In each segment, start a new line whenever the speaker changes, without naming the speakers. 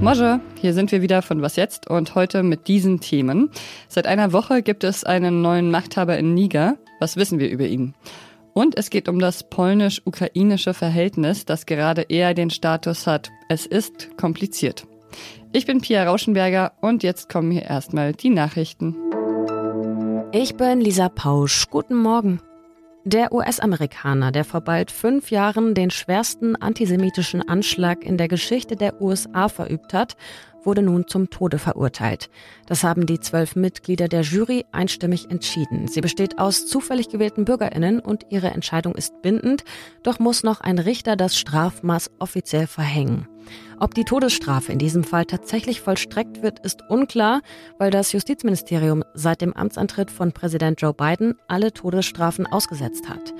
Moje, hier sind wir wieder von Was Jetzt und heute mit diesen Themen. Seit einer Woche gibt es einen neuen Machthaber in Niger. Was wissen wir über ihn? Und es geht um das polnisch-ukrainische Verhältnis, das gerade eher den Status hat. Es ist kompliziert. Ich bin Pia Rauschenberger und jetzt kommen hier erstmal die Nachrichten.
Ich bin Lisa Pausch. Guten Morgen. Der US-Amerikaner, der vor bald fünf Jahren den schwersten antisemitischen Anschlag in der Geschichte der USA verübt hat, wurde nun zum Tode verurteilt. Das haben die zwölf Mitglieder der Jury einstimmig entschieden. Sie besteht aus zufällig gewählten Bürgerinnen und ihre Entscheidung ist bindend, doch muss noch ein Richter das Strafmaß offiziell verhängen. Ob die Todesstrafe in diesem Fall tatsächlich vollstreckt wird, ist unklar, weil das Justizministerium seit dem Amtsantritt von Präsident Joe Biden alle Todesstrafen ausgesetzt hat.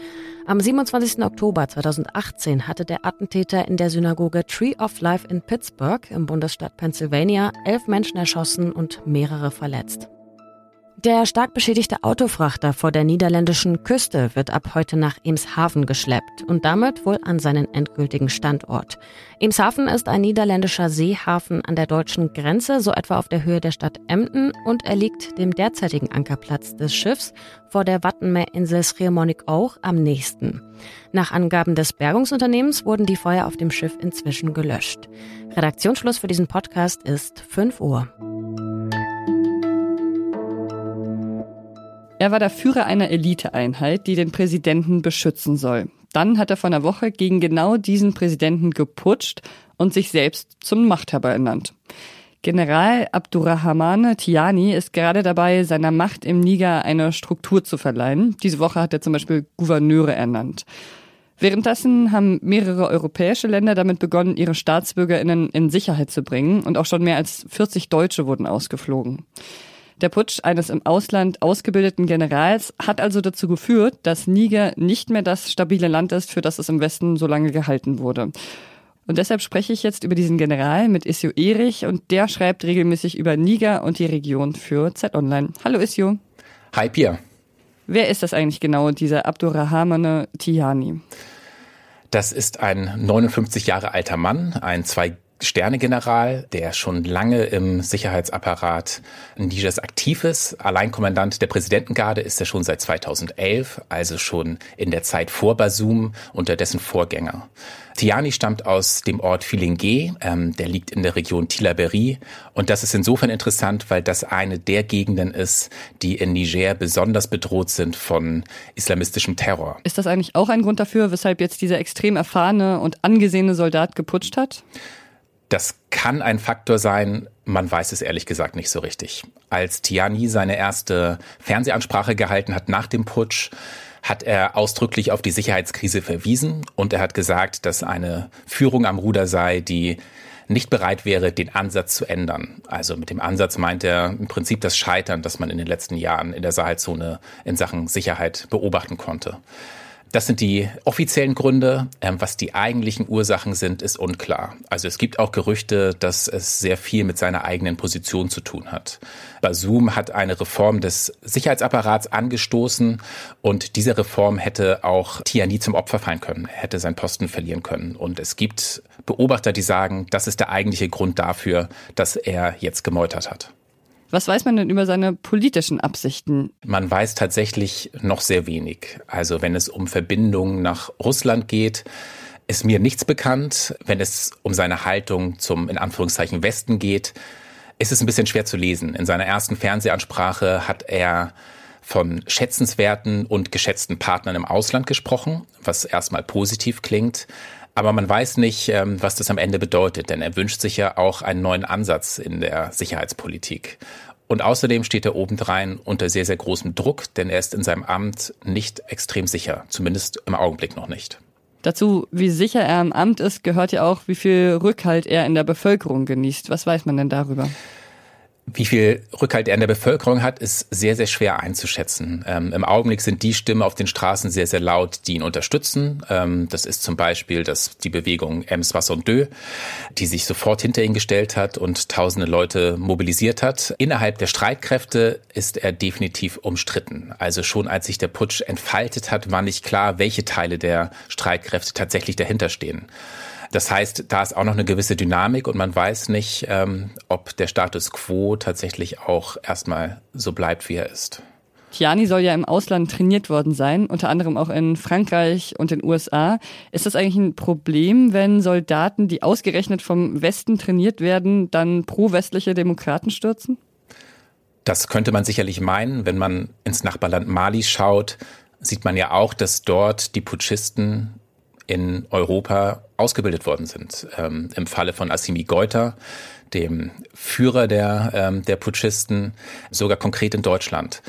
Am 27. Oktober 2018 hatte der Attentäter in der Synagoge Tree of Life in Pittsburgh im Bundesstaat Pennsylvania elf Menschen erschossen und mehrere verletzt. Der stark beschädigte Autofrachter vor der niederländischen Küste wird ab heute nach Emshaven geschleppt und damit wohl an seinen endgültigen Standort. Emshaven ist ein niederländischer Seehafen an der deutschen Grenze, so etwa auf der Höhe der Stadt Emden und er liegt dem derzeitigen Ankerplatz des Schiffs vor der Wattenmeerinsel auch am nächsten. Nach Angaben des Bergungsunternehmens wurden die Feuer auf dem Schiff inzwischen gelöscht. Redaktionsschluss für diesen Podcast ist 5 Uhr.
Er war der Führer einer Eliteeinheit, die den Präsidenten beschützen soll. Dann hat er vor einer Woche gegen genau diesen Präsidenten geputscht und sich selbst zum Machthaber ernannt. General Abdurrahmane Tiani ist gerade dabei, seiner Macht im Niger eine Struktur zu verleihen. Diese Woche hat er zum Beispiel Gouverneure ernannt. Währenddessen haben mehrere europäische Länder damit begonnen, ihre Staatsbürgerinnen in Sicherheit zu bringen und auch schon mehr als 40 Deutsche wurden ausgeflogen. Der Putsch eines im Ausland ausgebildeten Generals hat also dazu geführt, dass Niger nicht mehr das stabile Land ist, für das es im Westen so lange gehalten wurde. Und deshalb spreche ich jetzt über diesen General mit Isio Erich und der schreibt regelmäßig über Niger und die Region für Z-Online. Hallo Isio.
Hi Pia.
Wer ist das eigentlich genau, dieser Abdurrahmane Tihani?
Das ist ein 59 Jahre alter Mann, ein zwei Sternegeneral, der schon lange im Sicherheitsapparat Nigers aktiv ist. Alleinkommandant der Präsidentengarde ist er schon seit 2011, also schon in der Zeit vor Basum unter dessen Vorgänger. Tiani stammt aus dem Ort Filingue, ähm, der liegt in der Region Tilaberi. Und das ist insofern interessant, weil das eine der Gegenden ist, die in Niger besonders bedroht sind von islamistischem Terror.
Ist das eigentlich auch ein Grund dafür, weshalb jetzt dieser extrem erfahrene und angesehene Soldat geputscht hat?
Das kann ein Faktor sein, man weiß es ehrlich gesagt nicht so richtig. Als Tiani seine erste Fernsehansprache gehalten hat nach dem Putsch, hat er ausdrücklich auf die Sicherheitskrise verwiesen und er hat gesagt, dass eine Führung am Ruder sei, die nicht bereit wäre, den Ansatz zu ändern. Also mit dem Ansatz meint er im Prinzip das Scheitern, das man in den letzten Jahren in der Sahelzone in Sachen Sicherheit beobachten konnte. Das sind die offiziellen Gründe. Ähm, was die eigentlichen Ursachen sind, ist unklar. Also es gibt auch Gerüchte, dass es sehr viel mit seiner eigenen Position zu tun hat. Basum hat eine Reform des Sicherheitsapparats angestoßen und diese Reform hätte auch Tiani zum Opfer fallen können, hätte seinen Posten verlieren können. Und es gibt Beobachter, die sagen, das ist der eigentliche Grund dafür, dass er jetzt gemeutert hat.
Was weiß man denn über seine politischen Absichten?
Man weiß tatsächlich noch sehr wenig. Also wenn es um Verbindungen nach Russland geht, ist mir nichts bekannt. Wenn es um seine Haltung zum in Anführungszeichen Westen geht, ist es ein bisschen schwer zu lesen. In seiner ersten Fernsehansprache hat er von schätzenswerten und geschätzten Partnern im Ausland gesprochen, was erstmal positiv klingt. Aber man weiß nicht, ähm, was das am Ende bedeutet, denn er wünscht sich ja auch einen neuen Ansatz in der Sicherheitspolitik. Und außerdem steht er obendrein unter sehr, sehr großem Druck, denn er ist in seinem Amt nicht extrem sicher, zumindest im Augenblick noch nicht.
Dazu, wie sicher er im Amt ist, gehört ja auch, wie viel Rückhalt er in der Bevölkerung genießt. Was weiß man denn darüber?
Wie viel Rückhalt er in der Bevölkerung hat, ist sehr, sehr schwer einzuschätzen. Ähm, Im Augenblick sind die Stimmen auf den Straßen sehr, sehr laut, die ihn unterstützen. Ähm, das ist zum Beispiel das, die Bewegung Ems Deux, die sich sofort hinter ihn gestellt hat und tausende Leute mobilisiert hat. Innerhalb der Streitkräfte ist er definitiv umstritten. Also schon als sich der Putsch entfaltet hat, war nicht klar, welche Teile der Streitkräfte tatsächlich dahinter stehen. Das heißt, da ist auch noch eine gewisse Dynamik und man weiß nicht, ähm, ob der Status quo tatsächlich auch erstmal so bleibt, wie er ist.
Tiani soll ja im Ausland trainiert worden sein, unter anderem auch in Frankreich und den USA. Ist das eigentlich ein Problem, wenn Soldaten, die ausgerechnet vom Westen trainiert werden, dann pro-westliche Demokraten stürzen?
Das könnte man sicherlich meinen. Wenn man ins Nachbarland Mali schaut, sieht man ja auch, dass dort die Putschisten in Europa ausgebildet worden sind. Ähm, Im Falle von Assimi Goita, dem Führer der, ähm, der Putschisten, sogar konkret in Deutschland.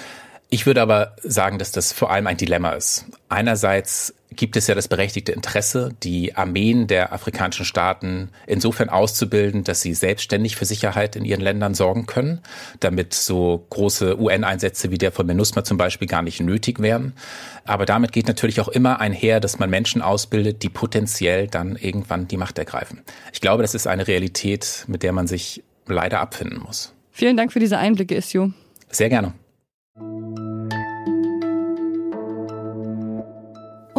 Ich würde aber sagen, dass das vor allem ein Dilemma ist. Einerseits gibt es ja das berechtigte Interesse, die Armeen der afrikanischen Staaten insofern auszubilden, dass sie selbstständig für Sicherheit in ihren Ländern sorgen können, damit so große UN-Einsätze wie der von MINUSMA zum Beispiel gar nicht nötig wären. Aber damit geht natürlich auch immer einher, dass man Menschen ausbildet, die potenziell dann irgendwann die Macht ergreifen. Ich glaube, das ist eine Realität, mit der man sich leider abfinden muss.
Vielen Dank für diese Einblicke, Issio.
Sehr gerne.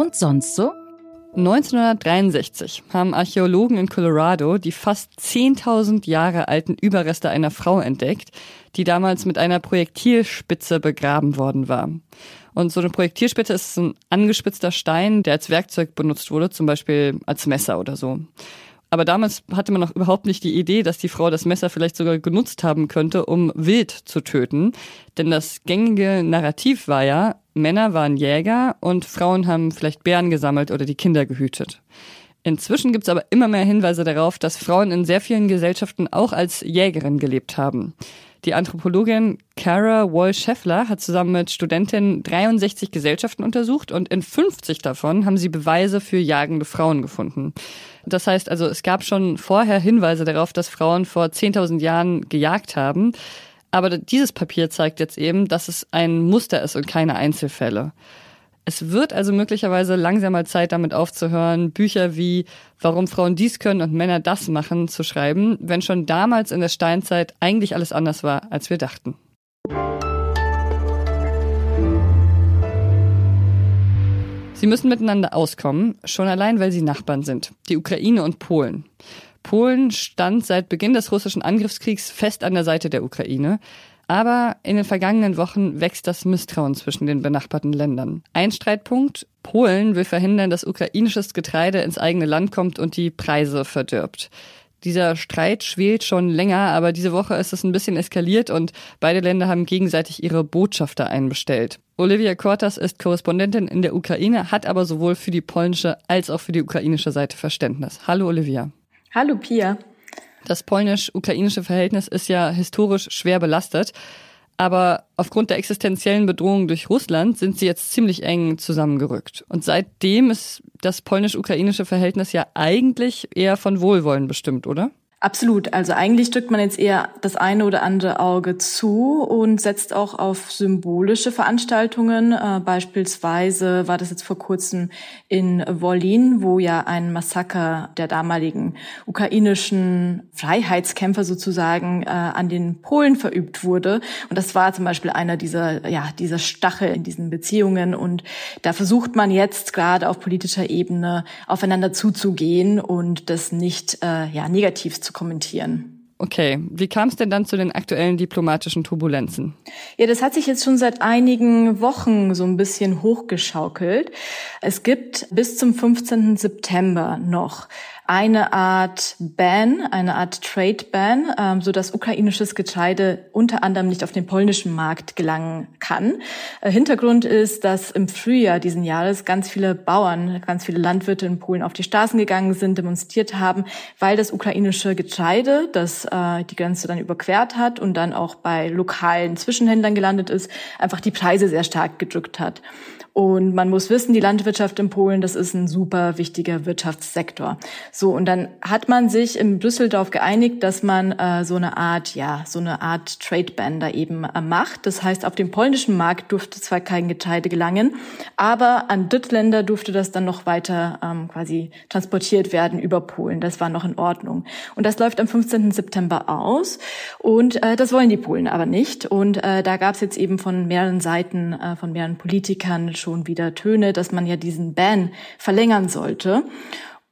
Und sonst so?
1963 haben Archäologen in Colorado die fast 10.000 Jahre alten Überreste einer Frau entdeckt, die damals mit einer Projektilspitze begraben worden war. Und so eine Projektilspitze ist ein angespitzter Stein, der als Werkzeug benutzt wurde, zum Beispiel als Messer oder so. Aber damals hatte man noch überhaupt nicht die Idee, dass die Frau das Messer vielleicht sogar genutzt haben könnte, um wild zu töten. Denn das gängige Narrativ war ja, Männer waren Jäger und Frauen haben vielleicht Bären gesammelt oder die Kinder gehütet. Inzwischen gibt es aber immer mehr Hinweise darauf, dass Frauen in sehr vielen Gesellschaften auch als Jägerin gelebt haben. Die Anthropologin Kara Wall-Scheffler hat zusammen mit Studentinnen 63 Gesellschaften untersucht und in 50 davon haben sie Beweise für jagende Frauen gefunden. Das heißt also, es gab schon vorher Hinweise darauf, dass Frauen vor 10.000 Jahren gejagt haben. Aber dieses Papier zeigt jetzt eben, dass es ein Muster ist und keine Einzelfälle. Es wird also möglicherweise langsam mal Zeit, damit aufzuhören, Bücher wie Warum Frauen dies können und Männer das machen zu schreiben, wenn schon damals in der Steinzeit eigentlich alles anders war, als wir dachten. Sie müssen miteinander auskommen, schon allein, weil sie Nachbarn sind, die Ukraine und Polen. Polen stand seit Beginn des russischen Angriffskriegs fest an der Seite der Ukraine. Aber in den vergangenen Wochen wächst das Misstrauen zwischen den benachbarten Ländern. Ein Streitpunkt, Polen will verhindern, dass ukrainisches Getreide ins eigene Land kommt und die Preise verdirbt. Dieser Streit schwelt schon länger, aber diese Woche ist es ein bisschen eskaliert und beide Länder haben gegenseitig ihre Botschafter einbestellt. Olivia Kortas ist Korrespondentin in der Ukraine, hat aber sowohl für die polnische als auch für die ukrainische Seite Verständnis. Hallo Olivia.
Hallo Pia.
Das polnisch-ukrainische Verhältnis ist ja historisch schwer belastet. Aber aufgrund der existenziellen Bedrohung durch Russland sind sie jetzt ziemlich eng zusammengerückt. Und seitdem ist das polnisch-ukrainische Verhältnis ja eigentlich eher von Wohlwollen bestimmt, oder?
Absolut. Also eigentlich drückt man jetzt eher das eine oder andere Auge zu und setzt auch auf symbolische Veranstaltungen. Äh, beispielsweise war das jetzt vor kurzem in Wolin, wo ja ein Massaker der damaligen ukrainischen Freiheitskämpfer sozusagen äh, an den Polen verübt wurde. Und das war zum Beispiel einer dieser, ja, dieser Stachel in diesen Beziehungen. Und da versucht man jetzt gerade auf politischer Ebene aufeinander zuzugehen und das nicht äh, ja, negativ zu kommentieren.
Okay, wie kam es denn dann zu den aktuellen diplomatischen Turbulenzen?
Ja, das hat sich jetzt schon seit einigen Wochen so ein bisschen hochgeschaukelt. Es gibt bis zum 15. September noch eine Art Ban, eine Art Trade Ban, ähm, so dass ukrainisches Getreide unter anderem nicht auf den polnischen Markt gelangen kann. Äh, Hintergrund ist, dass im Frühjahr diesen Jahres ganz viele Bauern, ganz viele Landwirte in Polen auf die Straßen gegangen sind, demonstriert haben, weil das ukrainische Getreide, das äh, die Grenze dann überquert hat und dann auch bei lokalen Zwischenhändlern gelandet ist, einfach die Preise sehr stark gedrückt hat. Und man muss wissen, die Landwirtschaft in Polen, das ist ein super wichtiger Wirtschaftssektor. Und dann hat man sich in Brüssel darauf geeinigt, dass man äh, so eine Art, ja, so eine Art Trade Ban da eben äh, macht. Das heißt, auf dem polnischen Markt durfte zwar kein Getreide gelangen, aber an Drittländer durfte das dann noch weiter ähm, quasi transportiert werden über Polen. Das war noch in Ordnung. Und das läuft am 15. September aus. Und äh, das wollen die Polen aber nicht. Und äh, da gab es jetzt eben von mehreren Seiten, äh, von mehreren Politikern schon wieder Töne, dass man ja diesen Ban verlängern sollte.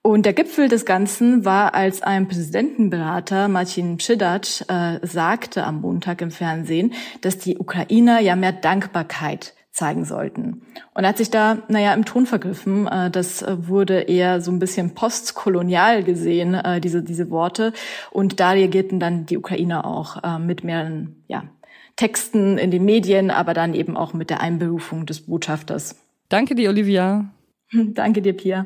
Und der Gipfel des Ganzen war, als ein Präsidentenberater, Marcin Przydac, äh, sagte am Montag im Fernsehen, dass die Ukrainer ja mehr Dankbarkeit zeigen sollten. Und er hat sich da, naja, im Ton vergriffen. Äh, das wurde eher so ein bisschen postkolonial gesehen, äh, diese, diese Worte. Und da reagierten dann die Ukrainer auch äh, mit mehreren, ja, Texten in den Medien, aber dann eben auch mit der Einberufung des Botschafters.
Danke dir, Olivia.
Danke dir, Pia.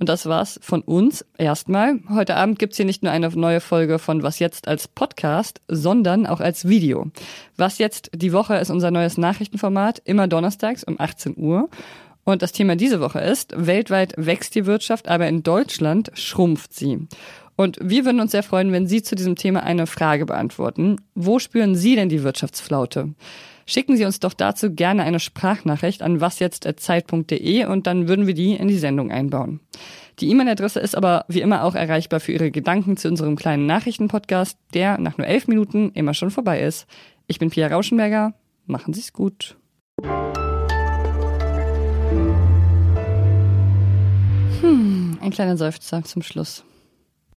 Und das war's von uns erstmal. Heute Abend gibt's hier nicht nur eine neue Folge von Was jetzt als Podcast, sondern auch als Video. Was jetzt die Woche ist unser neues Nachrichtenformat, immer donnerstags um 18 Uhr. Und das Thema diese Woche ist, weltweit wächst die Wirtschaft, aber in Deutschland schrumpft sie. Und wir würden uns sehr freuen, wenn Sie zu diesem Thema eine Frage beantworten. Wo spüren Sie denn die Wirtschaftsflaute? Schicken Sie uns doch dazu gerne eine Sprachnachricht an wasjetzt.zeit.de und dann würden wir die in die Sendung einbauen. Die E-Mail-Adresse ist aber wie immer auch erreichbar für Ihre Gedanken zu unserem kleinen Nachrichtenpodcast, der nach nur elf Minuten immer schon vorbei ist. Ich bin Pia Rauschenberger. Machen Sie es gut. Hm, ein kleiner Seufzer zum Schluss.